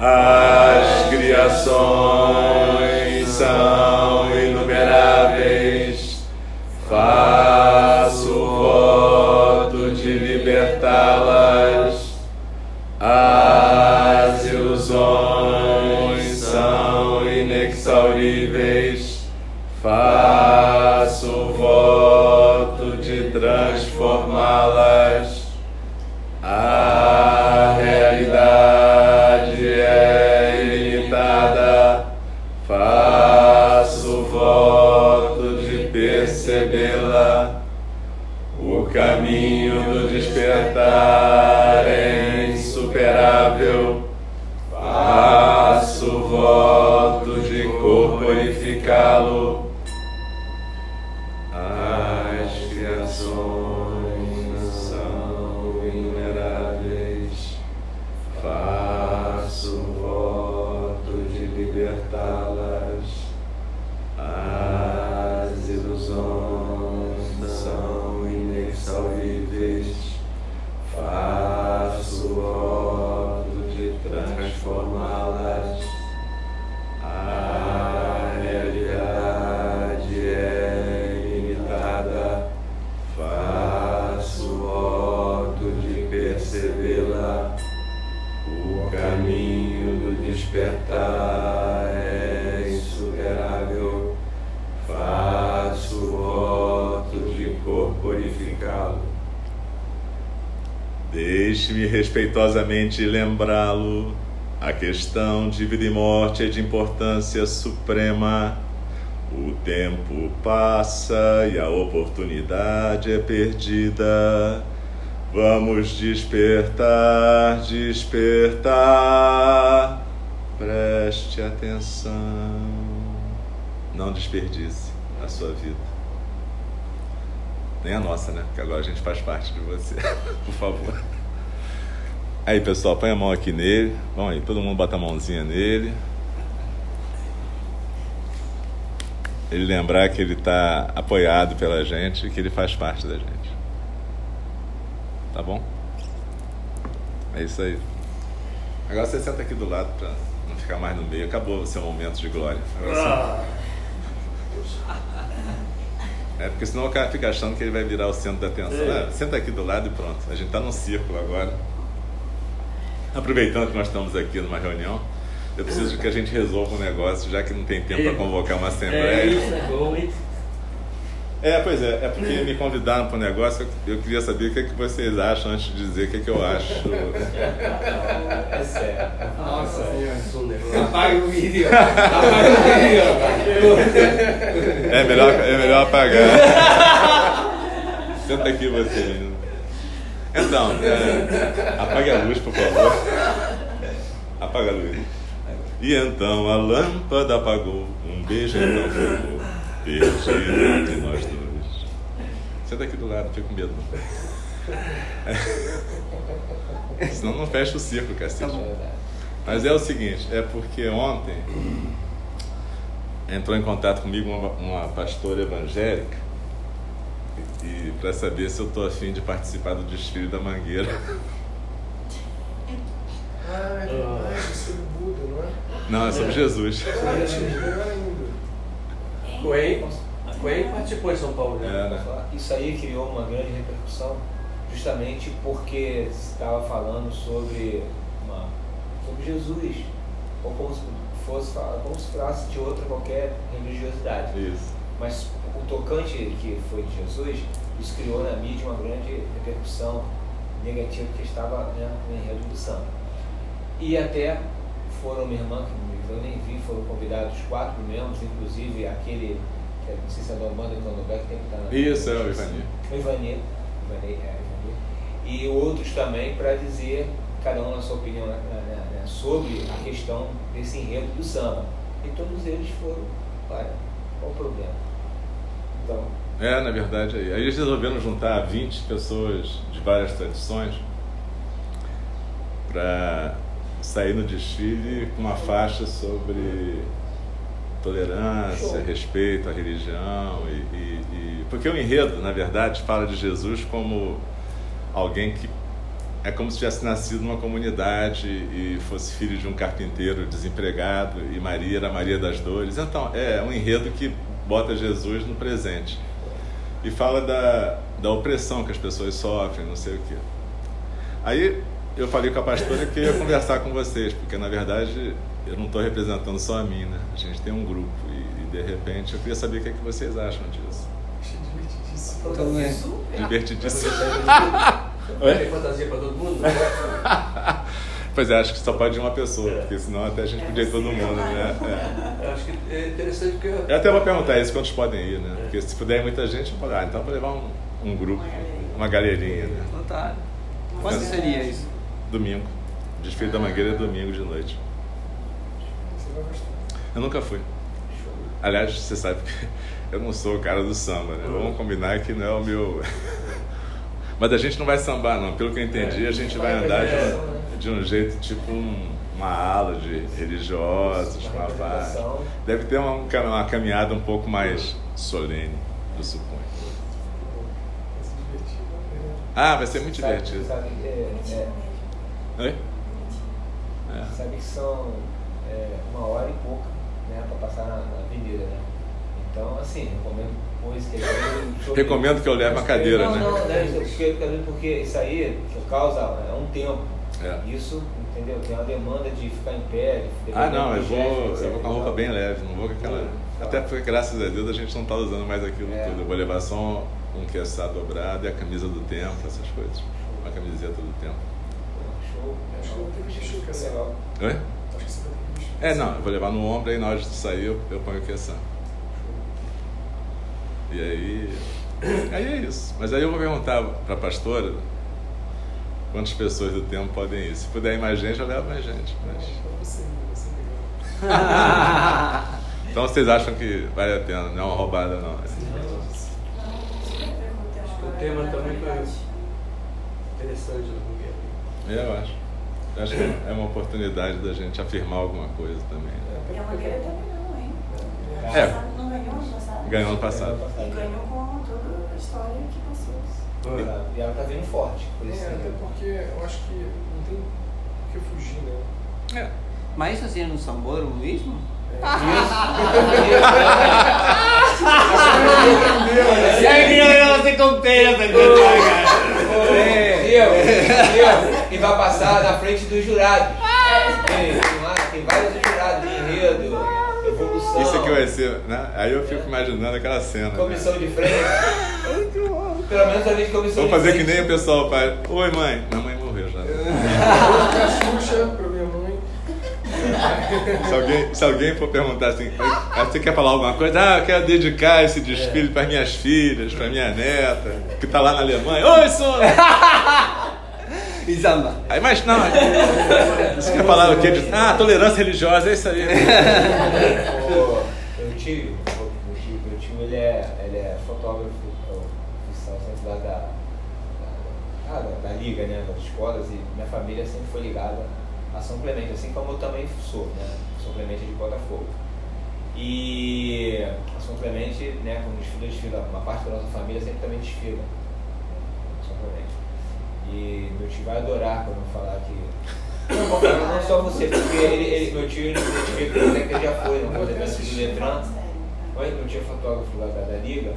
As criações são lembrá-lo. A questão de vida e morte é de importância suprema. O tempo passa e a oportunidade é perdida. Vamos despertar, despertar. Preste atenção. Não desperdice a sua vida. Nem a nossa, né? Porque agora a gente faz parte de você. [LAUGHS] Por favor. Aí, pessoal, põe a mão aqui nele. Vamos aí, todo mundo bota a mãozinha nele. Ele lembrar que ele está apoiado pela gente e que ele faz parte da gente. Tá bom? É isso aí. Agora você senta aqui do lado para não ficar mais no meio. Acabou o seu momento de glória. Agora você- É porque senão o cara fica achando que ele vai virar o centro da atenção. Ah, senta aqui do lado e pronto. A gente está num círculo agora. Aproveitando que nós estamos aqui numa reunião, eu preciso que a gente resolva um negócio, já que não tem tempo para convocar uma É assembleia. isso, é bom, hein? É, pois é, é porque me convidaram para o negócio, eu queria saber o que, é que vocês acham antes de dizer o que, é que eu acho. [LAUGHS] É sério. Nossa, isso é um negócio. Apaga o vídeo. [LAUGHS] Apaga o vídeo. É melhor, é melhor apagar. [LAUGHS] Senta aqui você, menino. Então, é, apague a luz, por favor. Apaga a luz. E então a lâmpada apagou, um beijo então ficou, perdido entre nós dois. Senta aqui do lado, não fica com medo. não. Senão não fecha o circo, cacete. Mas é o seguinte, é porque ontem entrou em contato comigo uma, uma pastora evangélica e para saber se eu estou afim de participar do desfile da Mangueira. Ah, é verdade, sobre Buda, não é? Não, é sobre Jesus. Coen, Coen participou em São Paulo, né? É? Isso aí criou uma grande repercussão justamente porque estava falando sobre, uma, sobre Jesus, ou como se fosse como se falasse de outra qualquer religiosidade. Isso. Mas o tocante que foi de Jesus, isso criou na mídia uma grande repercussão negativa que estava né, no enredo do samba. E até foram, minha irmã, que eu nem vi, foram convidados quatro membros, inclusive aquele, que não sei se é da Amanda Candomblé, que tem que estar na Isso, é o Ivani. o Ivani, Ivani, é, Ivani. e outros também para dizer, cada um na sua opinião, né, né, né, sobre a questão desse enredo do samba. E todos eles foram, olha, qual o problema? Então, É, na verdade, aí. Aí eles resolveram juntar 20 pessoas de várias tradições para sair no desfile com uma faixa sobre tolerância, respeito à religião e, e- e- porque o enredo, na verdade, fala de Jesus como alguém que é como se tivesse nascido numa comunidade e fosse filho de um carpinteiro desempregado e Maria era Maria das Dores. Então, é um enredo que bota Jesus no presente e fala da, da opressão que as pessoas sofrem, não sei o quê. Aí eu falei com a pastora que eu ia conversar com vocês, porque na verdade eu não estou representando só a mim, né? A gente tem um grupo e, e, de repente eu queria saber o que, é que vocês acham disso. Achei divertidíssimo. Também. Super. Divertidíssimo. Tem fantasia pra todo mundo? [LAUGHS] Pois é, acho que só pode ir uma pessoa, porque senão até a gente podia ir todo mundo, né? É. Eu acho que é interessante porque eu- Eu até vou perguntar isso quantos podem ir, né? Porque se puder ir muita gente, eu ah, então vou levar um, um grupo, uma galerinha, né? Total. Quando seria isso? Domingo. Desfile da Mangueira é domingo de noite. Você vai gostar. Eu nunca fui. Aliás, você sabe que [LAUGHS] eu não sou o cara do samba, né? Vamos combinar que não é o meu. [LAUGHS] Mas a gente não vai sambar, não. Pelo que eu entendi, a gente vai andar de de um jeito tipo um- uma ala de religiosos, Uma representação. Deve ter uma, um uma caminhada um pouco mais solene, eu suponho. Né? Ah, vai ser muito divertido. Sabe, é, é, Oi? É. sabe que são é, uma hora e pouca né, para passar na, na avenida, né? Então, assim, recomendo depois que eu Recomendo que eu leve uma cadeira, não, né? Não, né? isso- porque, porque isso aí causa é um tempo. É. Isso, entendeu? Tem uma demanda de ficar em pé. De Ah, não, eu vou, gesto, eu vou com a roupa bem leve, não vou com aquela. Até porque, graças a Deus, a gente não está usando mais aquilo É. tudo. Eu vou levar só um, um queçado dobrado e a camisa do tempo, essas coisas. Uma camiseta do tempo. Show. Acho que eu vou ter que vestir o caçado. Legal. Oi? Acho que você vai ter que vestir. É, não, eu vou levar no ombro aí na hora de sair eu, eu ponho o queção. E aí. Aí é isso. Mas aí eu vou perguntar para a pastora quantas pessoas do tempo podem ir. Se puder ir mais gente, eu levo mais gente. Mas... [LAUGHS] Então vocês acham que vale a pena, não é uma roubada não. né? O tema também foi interessante né, do Mangueira. Eu acho. Eu acho que é uma oportunidade da gente afirmar alguma coisa também. né? E a Mangueira também não, hein? É. Não ganhou ano passado? Ganhou ano passado. E ganhou com toda a história que E ela tá vindo forte. Por isso É, até que- porque eu acho que não tem por que fugir, né? É. Mas isso assim é no sambódromo mesmo? É que você compera essa Diego, Diego, e vai passar na frente dos jurados. Tem, tem vários evolução, Isso aqui vai ser, né? Aí eu fico imaginando aquela cena. né? comissão de frente. Pelo menos a gente comissão Vou fazer que nem o pessoal faz. Oi mãe. Minha mãe morreu já. A Xuxa pra minha mãe. Se alguém, se alguém for perguntar assim, "Ah, você quer falar alguma coisa? Ah, eu quero dedicar esse desfile para minhas filhas, para minha neta, que tá lá na Alemanha. Oi, Sônia! Samba. Aí, mas não. Você quer falar o quê? De- Ah, tolerância religiosa, é isso aí. O meu tio, o meu tio, meu tio ele, é, ele é fotógrafo oficial sempre lá da, da, ah, da, da liga, né, das escolas, e minha família sempre foi ligada a São Clemente, assim como eu também sou, né, São Clemente é de Botafogo. E a São Clemente, né, quando desfila, desfila, uma parte da nossa família sempre também desfila. E meu tio vai adorar quando eu falar que. Não, vou falar, não só você, porque ele, ele- meu tio ele identifica que ele já foi no evento do Letran. Oi, meu tio é fotógrafo lá da, da Liga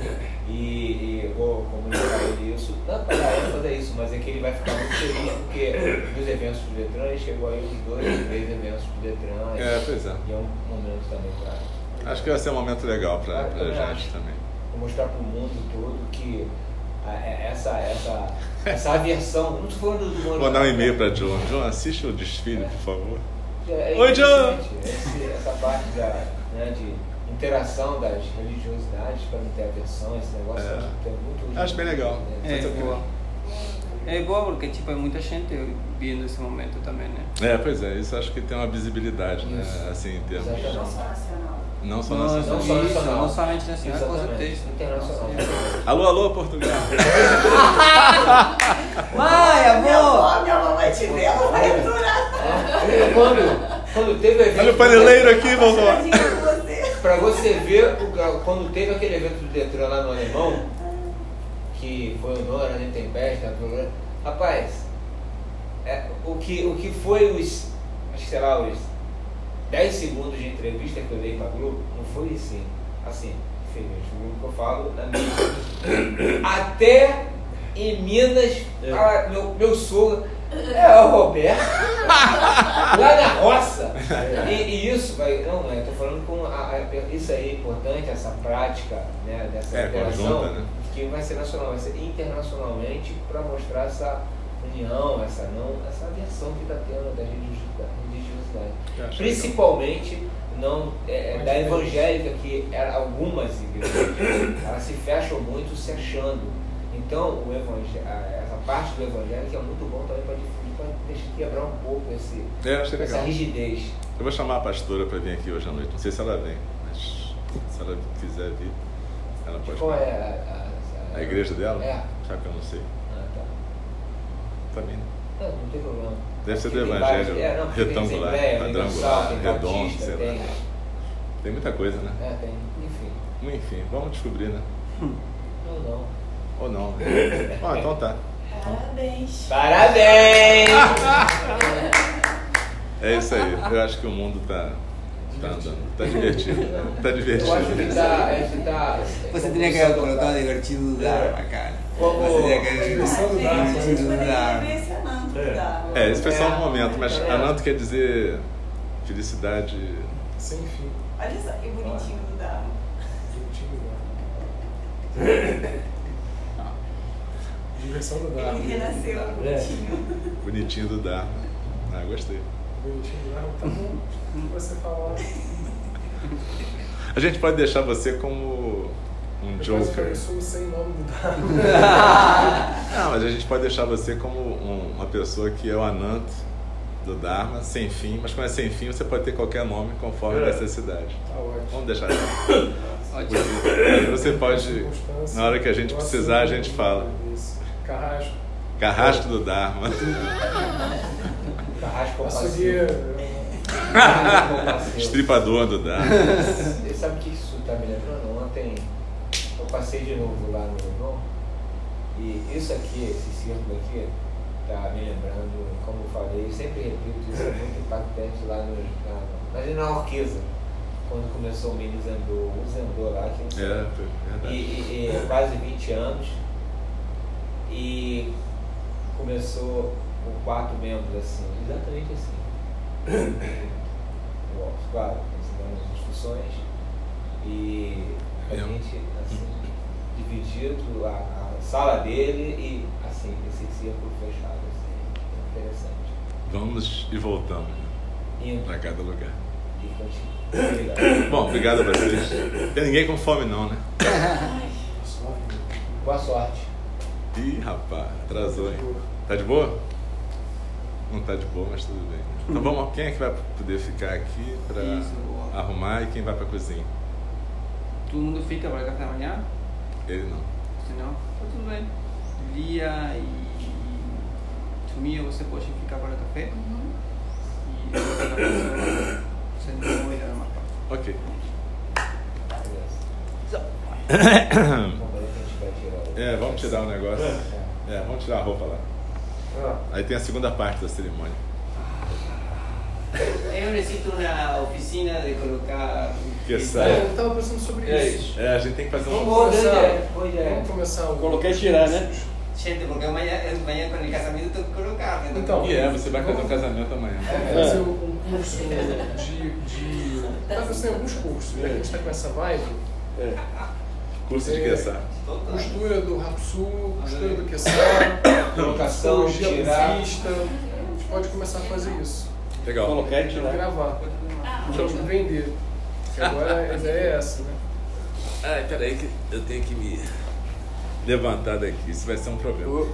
e, e eu vou comunicar a ele isso. Não para dar ênfase a isso, mas é que ele vai ficar muito feliz porque dos eventos do Letran ele chegou aí os dois, três eventos do Letran. É, pois é. E é um momento também para Acho que vai ser um momento legal eu pra também gente também. mostrar para o mundo todo que é- essa, essa, essa aversão. Não estou falando do Vou mandar um e-mail pra John. John, assiste o desfile, por favor. É Oi, John! esse- essa parte da, né, de interação das religiosidades para não ter aversão, esse negócio É. acho que é muito Acho bem legal. né? É boa. É boa porque tipo, é muita gente vindo esse momento também, né? É, pois é, isso acho que tem uma visibilidade, né? Isso. Assim, em termos. Exatamente. Não só nacional. Não só Não, nacional. Não somente nacional, com certeza. Internacional. Alô, alô, Portugal. [LAUGHS] Mãe, amor! minha mamãe te vê, ela vai adorar. Quando, quando teve o evento. Olha o paneleiro aqui, vovó. Pra você ver, o- quando teve aquele evento do Detran lá no Alemão, que foi o Nora, né, Tempesta, programa, rapaz, é, o, que, o que foi os, acho que sei lá, os 10 segundos de entrevista que eu dei pra Globo, não foi assim, assim, infelizmente, o que eu falo na mídia. Até em Minas, ah, meu, meu sogro, é o Roberto, [LAUGHS] lá na roça. E, e isso, vai, não, eu tô falando com a, a- isso aí é importante, essa prática, né, dessa É, interação, né? que vai ser nacional, vai ser internacionalmente para mostrar essa união, essa não, essa aversão que está tendo da religiosidade. Acho Principalmente não é, é, da evangélica, que era algumas igrejas, elas se fecham muito se achando. Então, o a- essa parte do evangelho que é muito bom também para difundir, para deixar quebrar um pouco esse, É, essa rigidez. Eu vou chamar a pastora para vir aqui hoje à noite. Não sei se ela vem, mas se ela quiser vir, ela pode Qual vir. é a, a, A igreja dela? É. Sabe que eu não sei. Ah, tá. Também. Não, não tem problema. Deve ser do tem Evangelho é, não, tem retangular, quadrangular, tem redondo, Batista, sei lá. tem, Tem muita coisa, né? É, tem, enfim. Enfim, vamos descobrir, né? Não, não. Ou não. Ó, [LAUGHS] então tá. Parabéns. Parabéns! [LAUGHS] É isso aí. Eu acho que o mundo tá, tá andando. Tá divertido. Tá Eu acho que divertido. tá. Acho que tá Você tenía que haber colocado divertido do Dharma, cara. Como- Você tenía que a gente divertido do poderia É. É, esse foi só um momento, mas É. Ananto quer dizer felicidade. Sem fim. Olha só que bonitinho do Dharma. Bonitinho, né? [LAUGHS] Diversão do Dharma. Ele renasceu É. bonitinho. Bonitinho do Dharma. Ah, gostei. Bonitinho do Dharma. Tá bom. Você falar. A gente pode deixar você como um Eu joker. falei, sou sem nome do Dharma. [LAUGHS] Não, mas a gente pode deixar você como um- uma pessoa que é o Anant do Dharma, sem fim, mas quando é sem fim você pode ter qualquer nome conforme a É. necessidade. Tá ótimo. Vamos deixar assim. [COUGHS] Aí você pode, na hora que a gente Eu precisar, a assumo gente fala. Carrasco. Carrasco do Dharma. Carrasco Açougueiro. [LAUGHS] Estripador do Dharma. Você sabe o que isso está me lembrando? Ontem eu passei de novo lá no Leblon e isso aqui, esse círculo aqui, está me lembrando, como eu falei, eu sempre repito, isso é muito impactante lá no, na, na General Orquesa, quando começou o mini Zendô, o Zendô lá, que É, foi e, e, e quase 20 anos. E começou com quatro membros assim, exatamente assim. [COUGHS] Claro, as instruções e a É. gente assim, dividido a, a sala dele e assim, esse círculo fechado, assim, interessante. Vamos e voltamos Indo para cada lugar. Obrigado. [COUGHS] Bom, obrigado a vocês. Tem ninguém com fome não, né? [COUGHS] Boa sorte. Ih, rapaz, atrasou, hein? Tá de boa? Não tá de boa, mas tudo bem. Então vamos, quem é que vai poder ficar aqui para arrumar e quem vai para cozinha? Todo mundo fica o café da manhã? Ele não. Se não, tá tudo bem. Lia e Sumia, você pode ficar para o café. E outra pessoa, você não vai dar uma parte. Ok. Vamos tirar o- É, vamos tirar o negócio. É, vamos tirar a roupa lá. Ah, Aí tem a segunda parte da cerimônia. Eu necessito uma oficina de colocar. Que É, sai. eu tava pensando sobre É isso. isso. É, a gente tem que fazer um. Boa começar. Vamos começar o. Coloquei tirar, né? Gente, porque amanhã, amanhã com o casamento eu tenho que colocar. né? Então. E é, você vai fazer um casamento amanhã. Vamos fazer um curso de. de... Tá fazendo alguns cursos, né? A gente tá com essa vibe. É. Curso de É. Kessar. Costura do Rapsu, costura do Kessar, Colocação, tirar. A gente pode começar a fazer isso. Legal. Colocar e tirar. gravar. Vamos vender. Porque agora a ideia é essa, né? Ai, peraí que eu tenho que me levantar daqui. Isso vai ser um problema.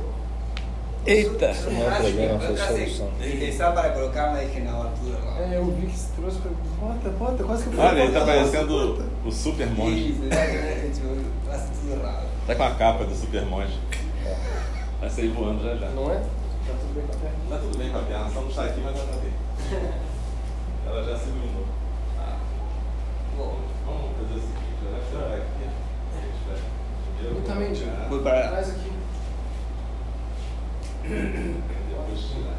Eita! Não é problema, foi solução. Pensar para colocar, mas que na altura lá. É, eu vi que você trouxe. falei, Bota, bota, quase que eu Olha, ele tá parecendo o Super Monge. Isso, né? Tudo errado. Tá com a capa do Super Monge. Vai sair voando já já. Não é? Tá tudo bem com a perna? Tá tudo bem com a perna, só não está aqui, mas ela tá bem. Ela já se iluminou. Ah. Bom, vamos fazer o seguinte, eu ela vai aqui. A gente vai primeiro Exatamente. colocar, Vou para. Traz aqui. Depois tirar.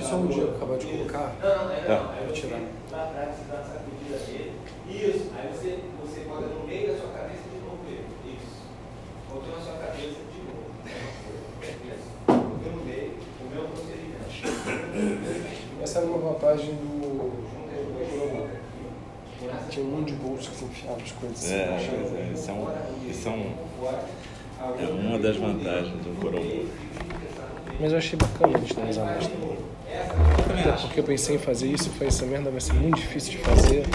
Deixa só dia Diego acabar de colocar. Não, não, é, tá. não. É aí você tirar. dá dele. Isso. Aí você, você coloca no meio da sua cabeça de novo ele. Isso. Botou na sua cabeça de novo. É isso. Botou no meio. O meu procedimento. Essa é uma vantagem do... Tinha um monte de bolsos que se enfiava as coisas. É, assim, é, é isso é, é, uma das vantagens do Corombo. Mas eu achei bacana a gente as amarras também. Até porque eu pensei em fazer isso foi essa merda vai ser muito difícil de fazer.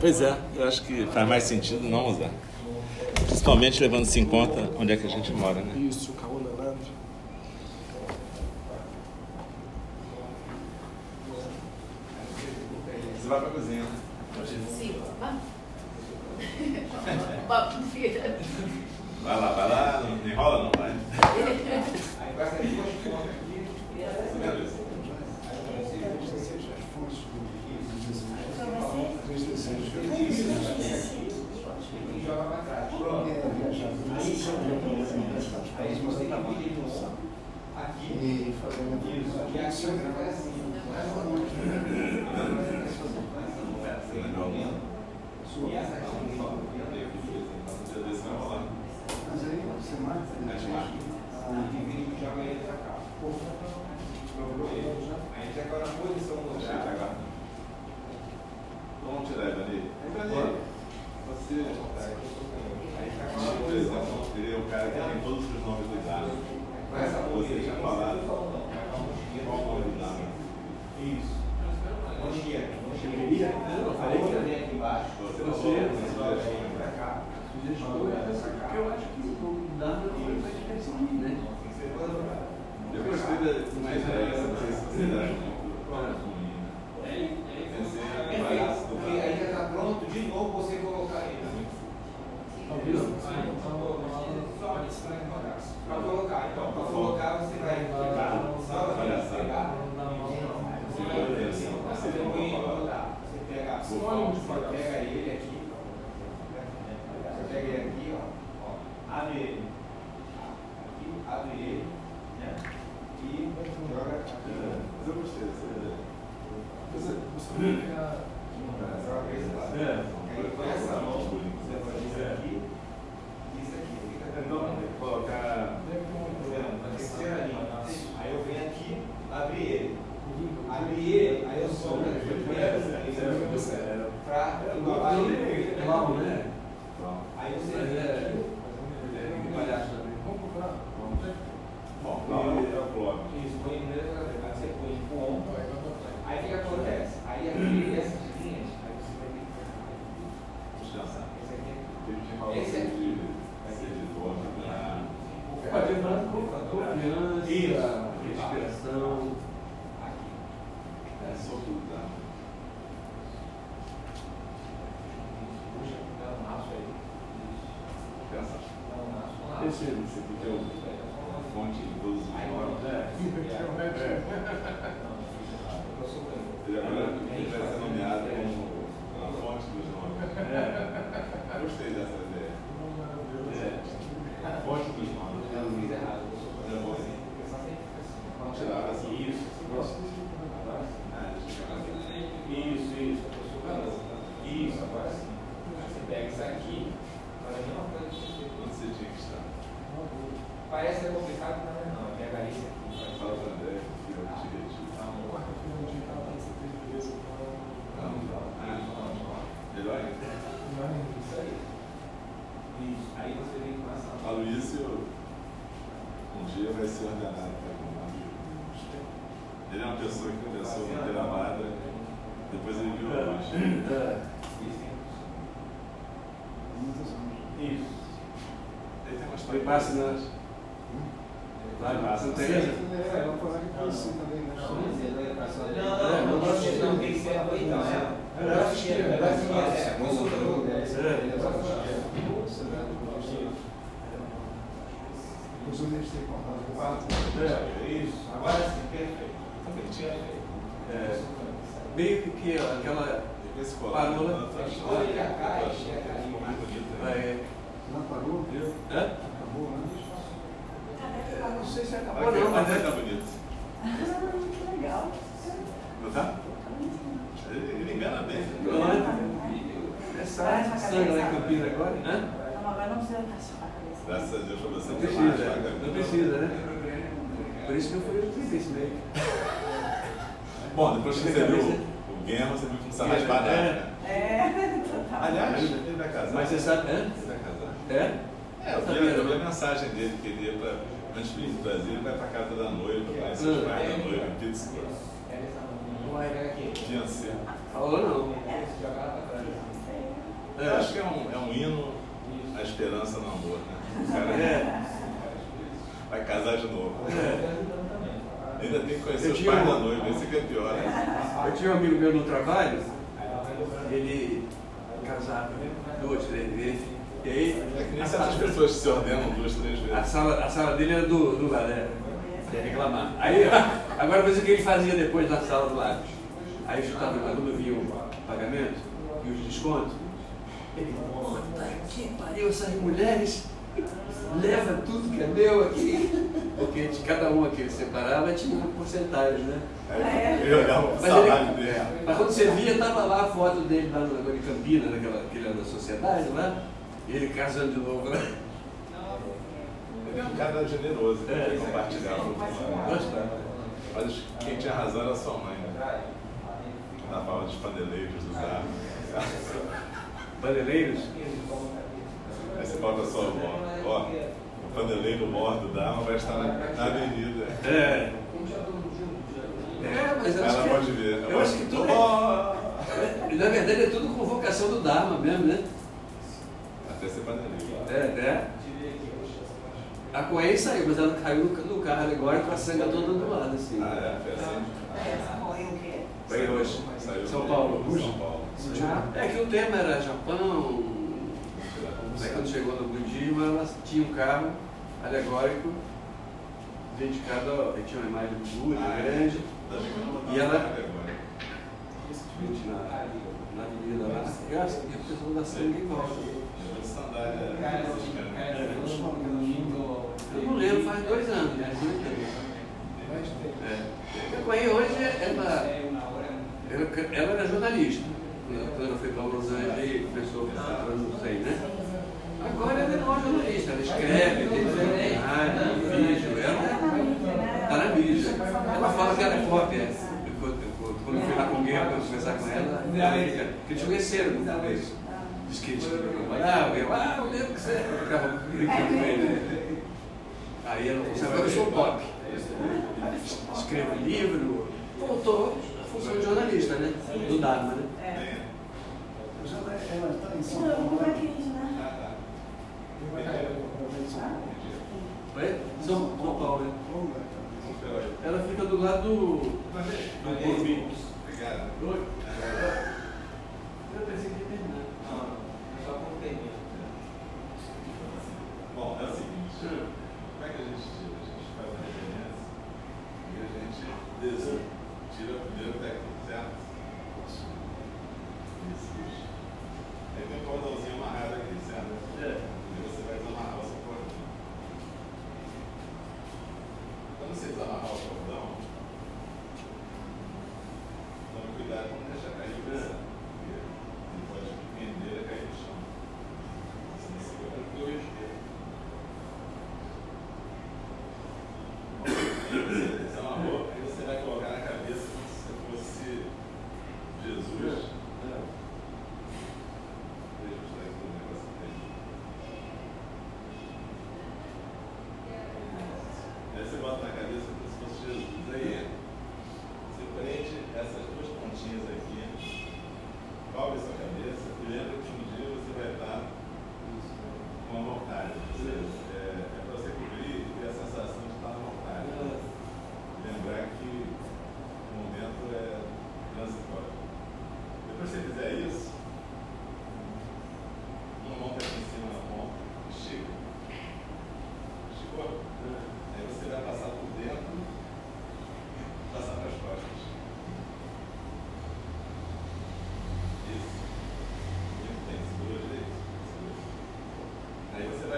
Pois é, eu acho que faz mais sentido não usar. Principalmente levando-se em conta onde é que a gente mora, né? Isso. abre ele. Aqui, abre ele, né? E joga a aqui. Mas eu gostei dessa Você costuma ficar aqui no É. Aí com essa mão, você faz dizer é. aqui. Tem interessante. Lá Passa Santa na Teresa? É, ela falou que conheci também, né? Não, não, não, não, não tem que ser então, é. Assistia. É, consultor. Inclusive, eles têm contato É, Isso. Agora sim, perfeito. É, meio que aquela. Né? que Olha a caixa, né? É, Não parou? hã? Acabou, né? Eu não sei se acabou não, mas mas é. tá bonito. Que legal. Não tá? Ele, engana bem. É sangue sangue lá em Campinas agora? Hã? Não, agora não precisa raspar a cabeça. Graças a Deus você Não precisa, não precisa, né? Por isso que eu fui no Fitness mesmo. Bom, depois que você viu o Guerra, você viu que não precisa raspar nada. né? É, [LAUGHS] total. Aliás, ele vai casar. Mas você sabe, hã? Ele vai casar. É? É, eu vi, eu vi a mensagem dele que ele ia pra. Antes de vir do Brasil, ele vai pra casa da noiva, conhecer os Hum. pais da noiva em Pittsburgh. Fiancé. falou não. Eu É. acho que é um, é um hino à esperança no amor, né? O cara É. vai casar de novo. É. Ainda tem que conhecer os pais um- da noiva, esse que é pior. Né? Eu tinha um amigo meu no trabalho, ele casava duas, três vezes. E aí, É que nem certas pessoas se ordenam duas, três a vezes. sala, a sala dele era do, do lado, né? Ia reclamar. Aí, agora vou dizer o que ele fazia depois na sala do lado. Aí eu chutava quando vinha o pagamento e os descontos. Ele, puta que pariu, essas mulheres leva tudo que é meu aqui. Porque de cada um que ele separava tinha uma porcentagem, né? Aí ele olhava pro salário ele, dele. mas quando você via, tava lá a foto dele lá no, agora em Campinas, naquela, aquele ano da sociedade lá, ele casando de novo. Ele é um cara generoso, É. ele compartilhava com Gostava. Mas quem tinha razão era sua mãe, né? Na fala dos paneleiros do carro. Paneleiros? Aí você fala pra sua avó, ó, o paneleiro mor do Dharma vai estar na, na avenida. É. É, mas eu acho Ela que, pode ver. eu acho que tudo é, Na verdade é tudo convocação do Dharma mesmo, né? Até ser paneleiro. É, é. A Coen saiu, mas ela caiu no carro alegórico com a sanga toda do lado, assim. Ah, é, foi assim. Essa foi o quê? Foi hoje. Saiu São Paulo. São Paulo. É que o tema era Japão. Aí quando chegou no budismo, ela tinha um carro alegórico dedicado a. Tinha uma imagem do Buda Ah, é? grande, vou E ela- na, na avenida lá. E a e a pessoa da sangue em volta. Eu. Eu não lembro, faz dois anos, né? É. Coen hoje, ela, ela, era jornalista. Quando ela foi para Los Angeles começou a não sei, né? Agora ela é uma jornalista, ela escreve, tem rádio, vídeo, ela está na mídia. Ela fala que ela é pop, é. Quando eu fui lá com Guerra para conversar com ela, te conheceram no começo. Diz que eles trabalhavam, eu, ah, eu lembro que você ficava brincando com ele. né? Aí ela falou agora eu sou pop. Escrevo livro, voltou a função de jornalista, né? Do Dharma, né? É. Mas ela, ela está em São Não, Paulo. como é né? que a gente, né? Foi? São, São Paulo, né? Então. Ela fica do lado do. do. Obrigado. Oi? Eu pensei que ia terminar. Não, só com termina. Bom, é o seguinte. Como é que a gente tira? A gente faz uma referência e a gente desenha. Tira primeiro o técnico, certo? Isso. Aí tem um cordãozinho amarrado aqui, certo? É. E você vai desamarrar o seu cordão. Quando você desamarrar o cordão, tome cuidado para não deixar cair o coração.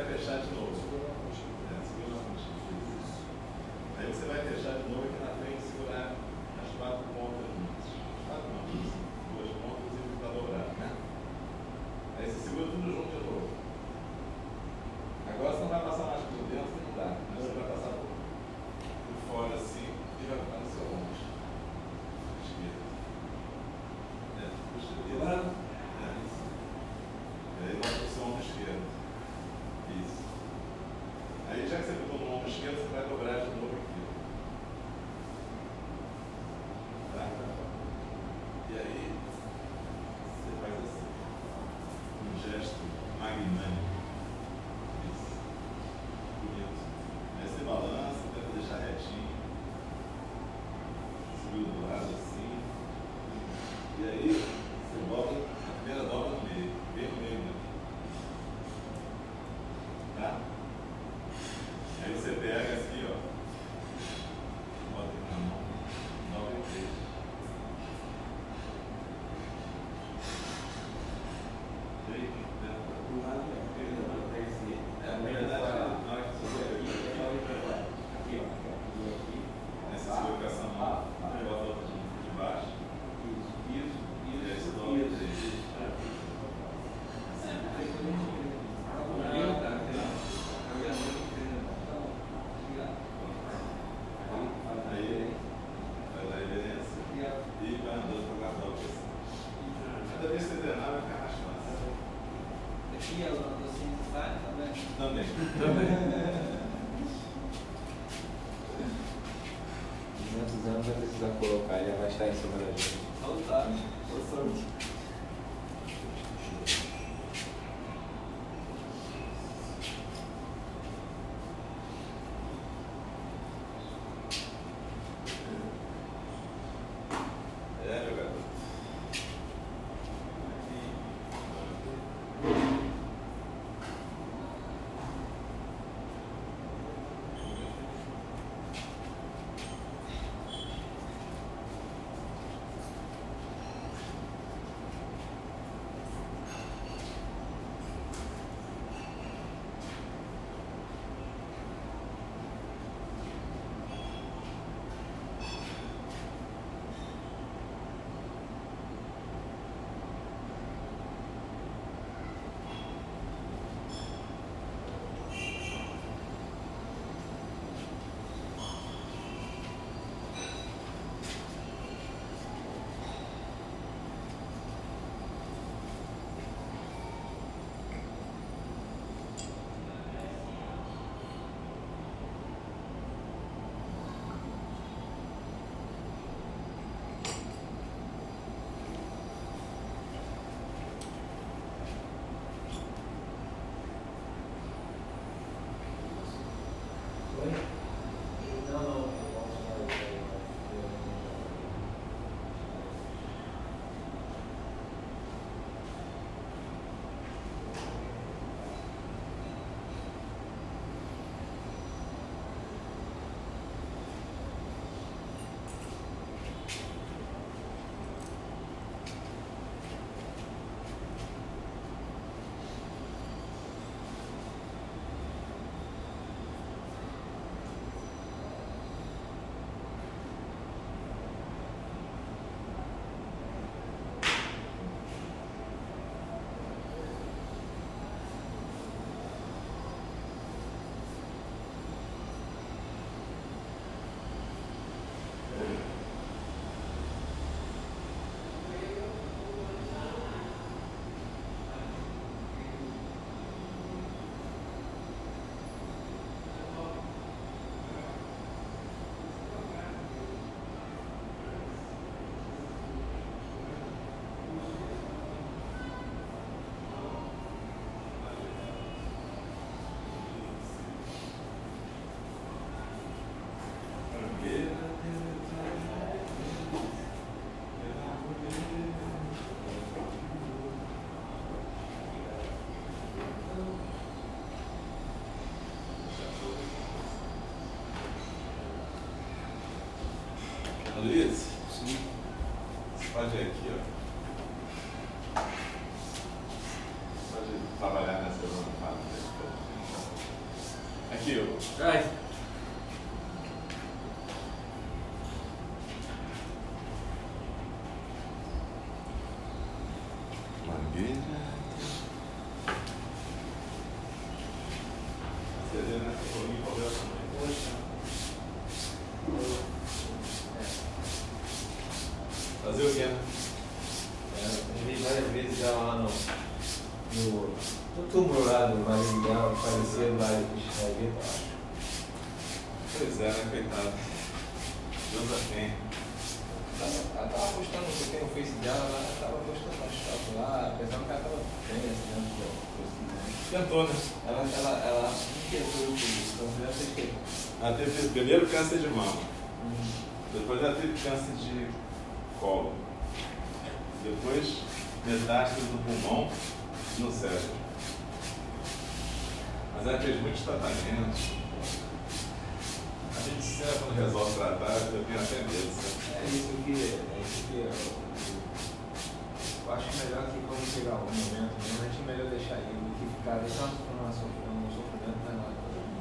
this, that's fazer aqui, ó. Pode trabalhar nessa zona. Aqui, ó. Ai. Lá de Xavier, eu acho. Pois é, né, coitado. Deus a tem. Ela, tava postando, você tem o Face dela lá, ela tava postando uma foto lá, pensando que ela tava bem assim, dentro do Face, Tentou, né? Ela, ela, ela inquietou tudo isso, então deve ser que. Ela teve primeiro câncer de mama. Depois ela teve câncer de colo. Depois metástase no pulmão no cérebro. Ela fez muitos tratamentos. A gente sempre quando resolve tratar, eu tenho até medo. sabe? É isso que, é isso que eu, eu acho melhor que quando chegar o momento mesmo, a gente é melhor deixar ele do que ficar deixando um sofrimento menor.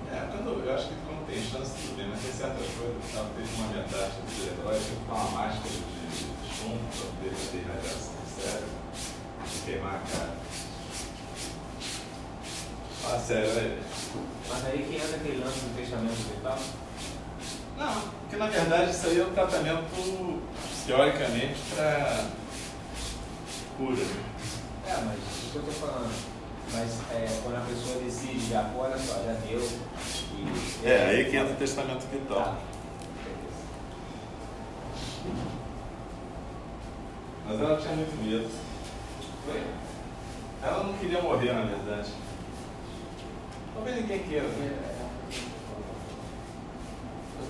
É, quando, eu acho que quando tem chance, tudo bem, mas tem certas coisas. Ela teve uma metástase cerebral, tinha que uma máscara de chumbo para poder ter radiação no cérebro, e queimar a cara. Fala sério, velho. Mas aí que entra aquele lance do testamento e tal. Não, porque na verdade isso aí é um tratamento, teoricamente, para cura. É, mas o que eu tô falando. Mas é, quando a pessoa decide, já, pô, olha só, já deu. E, É, aí que entra o testamento Tá. vital. Mas ela tinha muito medo. Foi? Ela não queria morrer, na verdade. Talvez ninguém queira, né?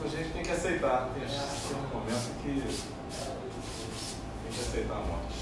Mas a gente tem que aceitar. Tem um momento que tem que aceitar a morte.